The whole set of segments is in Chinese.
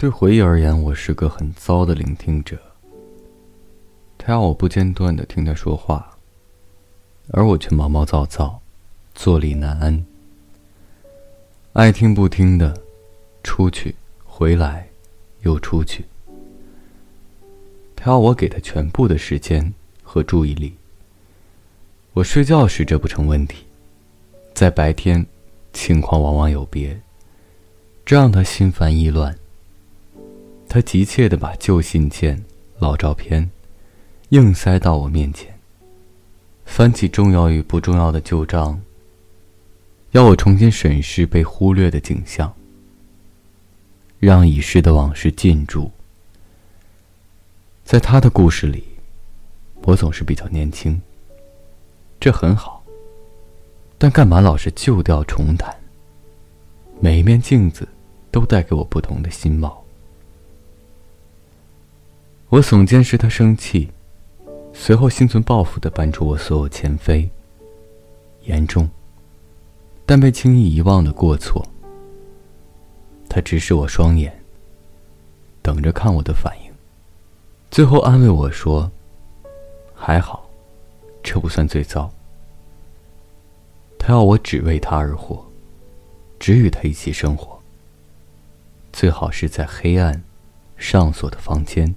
对回忆而言，我是个很糟的聆听者。他要我不间断的听他说话，而我却毛毛躁躁，坐立难安。爱听不听的，出去，回来，又出去。他要我给他全部的时间和注意力。我睡觉时这不成问题，在白天，情况往往有别，这让他心烦意乱。他急切地把旧信件、老照片，硬塞到我面前。翻起重要与不重要的旧账，要我重新审视被忽略的景象，让已逝的往事进驻。在他的故事里，我总是比较年轻。这很好，但干嘛老是旧调重弹？每一面镜子，都带给我不同的新貌。我耸肩时，他生气，随后心存报复的搬出我所有前非。严重，但被轻易遗忘的过错。他直视我双眼，等着看我的反应，最后安慰我说：“还好，这不算最糟。”他要我只为他而活，只与他一起生活。最好是在黑暗、上锁的房间。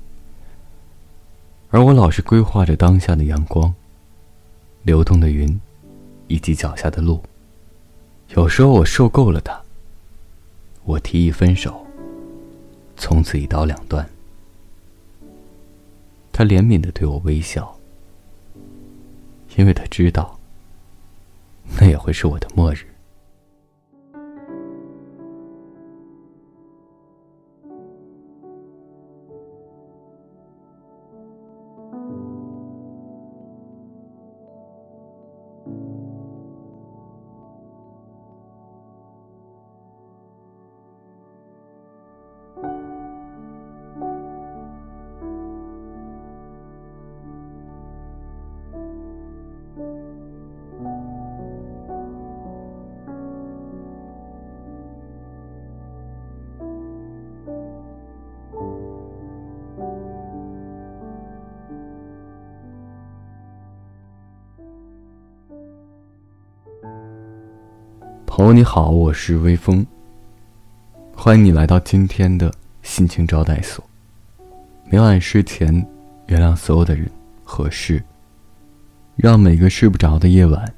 而我老是规划着当下的阳光、流动的云，以及脚下的路。有时候我受够了他，我提议分手，从此一刀两断。他怜悯的对我微笑，因为他知道，那也会是我的末日。朋友你好，我是微风。欢迎你来到今天的心情招待所。每晚睡前，原谅所有的人和事，让每个睡不着的夜晚，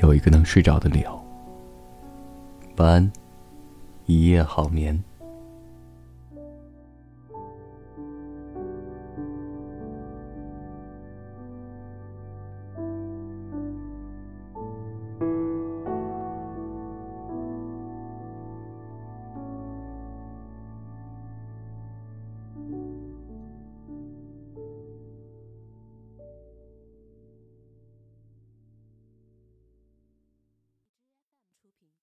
有一个能睡着的理由。晚安，一夜好眠。